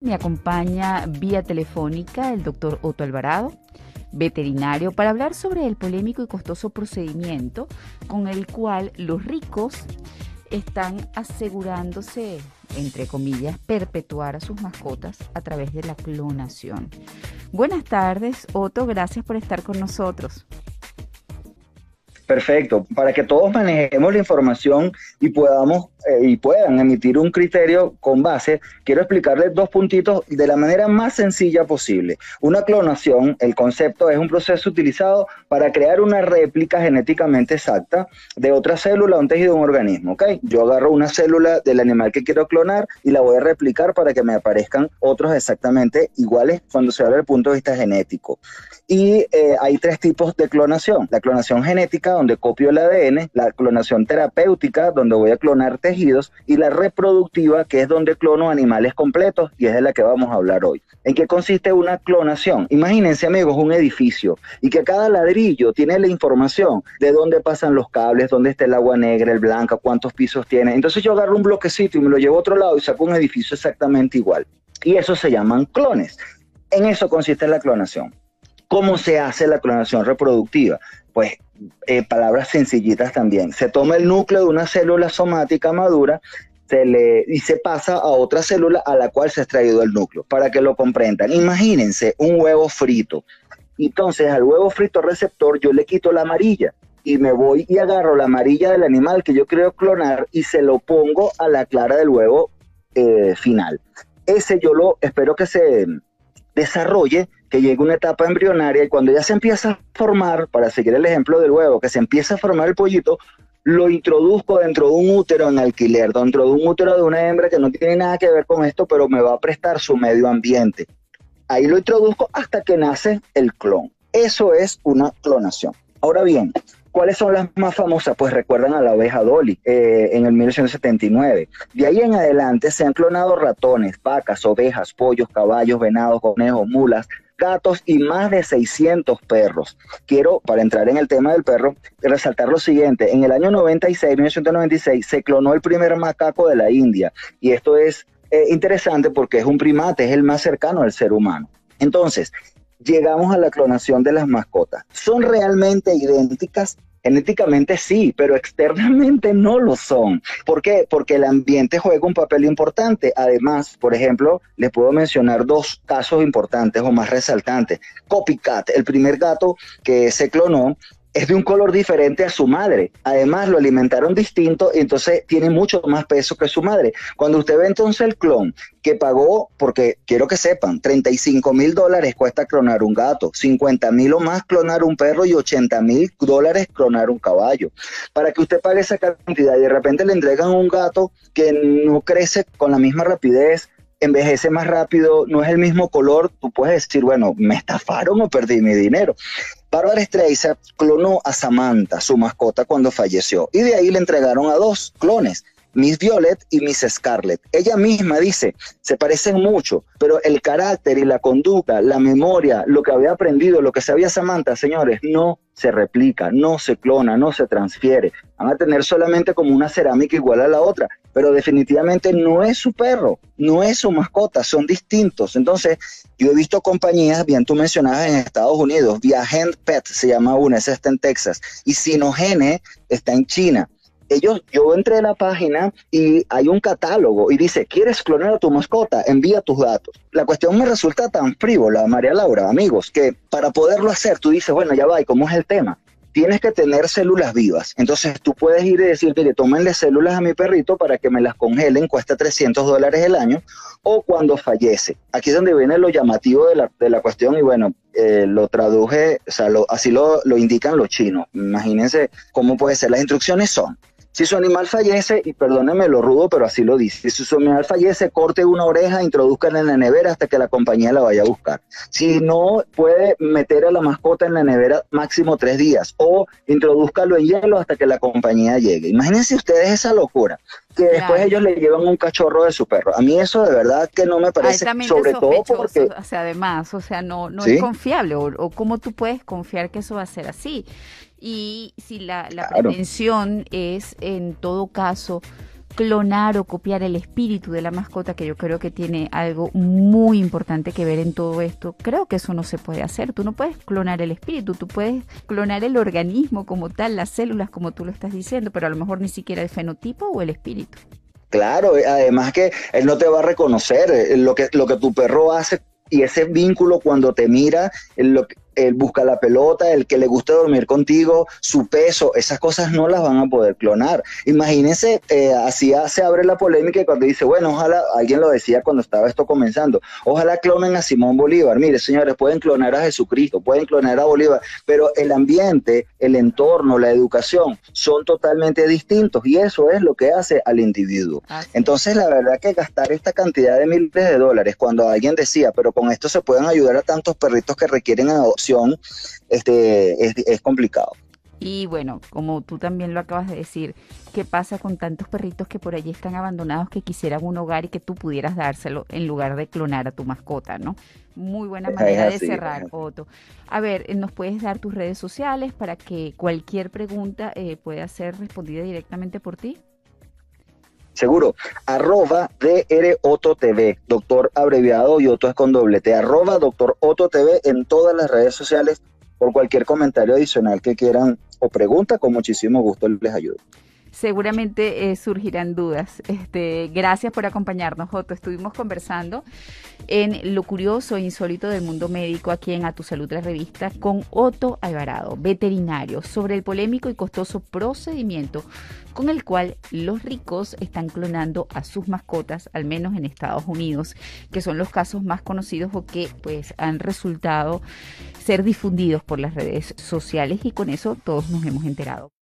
Me acompaña vía telefónica el doctor Otto Alvarado, veterinario, para hablar sobre el polémico y costoso procedimiento con el cual los ricos están asegurándose, entre comillas, perpetuar a sus mascotas a través de la clonación. Buenas tardes, Otto, gracias por estar con nosotros. Perfecto, para que todos manejemos la información y podamos eh, y puedan emitir un criterio con base, quiero explicarles dos puntitos de la manera más sencilla posible. Una clonación, el concepto es un proceso utilizado para crear una réplica genéticamente exacta de otra célula un tejido un organismo, ¿ok? Yo agarro una célula del animal que quiero clonar y la voy a replicar para que me aparezcan otros exactamente iguales cuando se habla del punto de vista genético. Y eh, hay tres tipos de clonación. La clonación genética, donde copio el ADN, la clonación terapéutica, donde voy a clonar y la reproductiva, que es donde clono animales completos, y es de la que vamos a hablar hoy. ¿En qué consiste una clonación? Imagínense, amigos, un edificio y que cada ladrillo tiene la información de dónde pasan los cables, dónde está el agua negra, el blanco, cuántos pisos tiene. Entonces yo agarro un bloquecito y me lo llevo a otro lado y saco un edificio exactamente igual. Y eso se llaman clones. En eso consiste la clonación. ¿Cómo se hace la clonación reproductiva? Pues eh, palabras sencillitas también. Se toma el núcleo de una célula somática madura se le, y se pasa a otra célula a la cual se ha extraído el núcleo, para que lo comprendan. Imagínense un huevo frito. Entonces al huevo frito receptor yo le quito la amarilla y me voy y agarro la amarilla del animal que yo quiero clonar y se lo pongo a la clara del huevo eh, final. Ese yo lo espero que se desarrolle que llegue una etapa embrionaria y cuando ya se empieza a formar, para seguir el ejemplo del huevo, que se empieza a formar el pollito, lo introduzco dentro de un útero en alquiler, dentro de un útero de una hembra que no tiene nada que ver con esto, pero me va a prestar su medio ambiente. Ahí lo introduzco hasta que nace el clon. Eso es una clonación. Ahora bien, ¿Cuáles son las más famosas? Pues recuerdan a la oveja Dolly eh, en el 1979. De ahí en adelante se han clonado ratones, vacas, ovejas, pollos, caballos, venados, conejos, mulas, gatos y más de 600 perros. Quiero, para entrar en el tema del perro, resaltar lo siguiente. En el año 96, 1996, se clonó el primer macaco de la India. Y esto es eh, interesante porque es un primate, es el más cercano al ser humano. Entonces, llegamos a la clonación de las mascotas. ¿Son realmente idénticas? Genéticamente sí, pero externamente no lo son. ¿Por qué? Porque el ambiente juega un papel importante. Además, por ejemplo, les puedo mencionar dos casos importantes o más resaltantes. Copycat, el primer gato que se clonó, es de un color diferente a su madre. Además, lo alimentaron distinto y entonces tiene mucho más peso que su madre. Cuando usted ve entonces el clon que pagó, porque quiero que sepan, 35 mil dólares cuesta clonar un gato, 50 mil o más clonar un perro y 80 mil dólares clonar un caballo. Para que usted pague esa cantidad y de repente le entregan un gato que no crece con la misma rapidez, envejece más rápido, no es el mismo color, tú puedes decir, bueno, me estafaron o perdí mi dinero. Barbara Streisand clonó a Samantha, su mascota, cuando falleció, y de ahí le entregaron a dos clones, Miss Violet y Miss Scarlet. Ella misma dice, se parecen mucho, pero el carácter y la conducta, la memoria, lo que había aprendido, lo que sabía Samantha, señores, no se replica, no se clona, no se transfiere. Van a tener solamente como una cerámica igual a la otra, pero definitivamente no es su perro, no es su mascota, son distintos. Entonces, yo he visto compañías, bien tú mencionabas en Estados Unidos, Viagent Pet se llama una, esa está en Texas, y Sinogene está en China ellos, yo entré a la página y hay un catálogo y dice, ¿quieres clonar a tu mascota? Envía tus datos. La cuestión me resulta tan frívola, María Laura, amigos, que para poderlo hacer tú dices, bueno, ya va, ¿y cómo es el tema? Tienes que tener células vivas. Entonces tú puedes ir y decir, mire, tómenle células a mi perrito para que me las congelen, cuesta 300 dólares el año, o cuando fallece. Aquí es donde viene lo llamativo de la, de la cuestión y bueno, eh, lo traduje, o sea, así lo, lo indican los chinos. Imagínense cómo puede ser. Las instrucciones son, si su animal fallece, y perdóneme lo rudo, pero así lo dice, si su animal fallece, corte una oreja, introduzcanla en la nevera hasta que la compañía la vaya a buscar. Si no, puede meter a la mascota en la nevera máximo tres días o introduzcanlo en hielo hasta que la compañía llegue. Imagínense ustedes esa locura que después ellos le llevan un cachorro de su perro. A mí eso de verdad que no me parece, sobre todo porque... O sea, además, o sea, no, no es confiable, o, o, cómo tú puedes confiar que eso va a ser así. Y si la, la prevención es, en todo caso, clonar o copiar el espíritu de la mascota, que yo creo que tiene algo muy importante que ver en todo esto. Creo que eso no se puede hacer. Tú no puedes clonar el espíritu, tú puedes clonar el organismo como tal, las células como tú lo estás diciendo, pero a lo mejor ni siquiera el fenotipo o el espíritu. Claro, además que él no te va a reconocer eh, lo que, lo que tu perro hace y ese vínculo cuando te mira, lo que, él busca la pelota, el que le gusta dormir contigo, su peso, esas cosas no las van a poder clonar. Imagínense, eh, así se abre la polémica y cuando dice, bueno, ojalá, alguien lo decía cuando estaba esto comenzando, ojalá clonen a Simón Bolívar. Mire, señores, pueden clonar a Jesucristo, pueden clonar a Bolívar, pero el ambiente, el entorno, la educación son totalmente distintos y eso es lo que hace al individuo. Entonces, la verdad que gastar esta cantidad de miles de dólares, cuando alguien decía, pero con esto se pueden ayudar a tantos perritos que requieren adopción, este, es, complicado. Y bueno, como tú también lo acabas de decir, ¿qué pasa con tantos perritos que por allí están abandonados que quisieran un hogar y que tú pudieras dárselo en lugar de clonar a tu mascota, ¿no? Muy buena manera de cerrar, Otto. A ver, eh, ¿nos puedes dar tus redes sociales para que cualquier pregunta eh, pueda ser respondida directamente por ti? Seguro, arroba doctor abreviado y Otto es con doble T, arroba doctor en todas las redes sociales. Por cualquier comentario adicional que quieran o pregunta, con muchísimo gusto les ayudo seguramente eh, surgirán dudas. Este, gracias por acompañarnos, Otto. Estuvimos conversando en Lo Curioso e Insólito del Mundo Médico aquí en A Tu Salud, la revista, con Otto Alvarado, veterinario, sobre el polémico y costoso procedimiento con el cual los ricos están clonando a sus mascotas, al menos en Estados Unidos, que son los casos más conocidos o que pues han resultado ser difundidos por las redes sociales y con eso todos nos hemos enterado.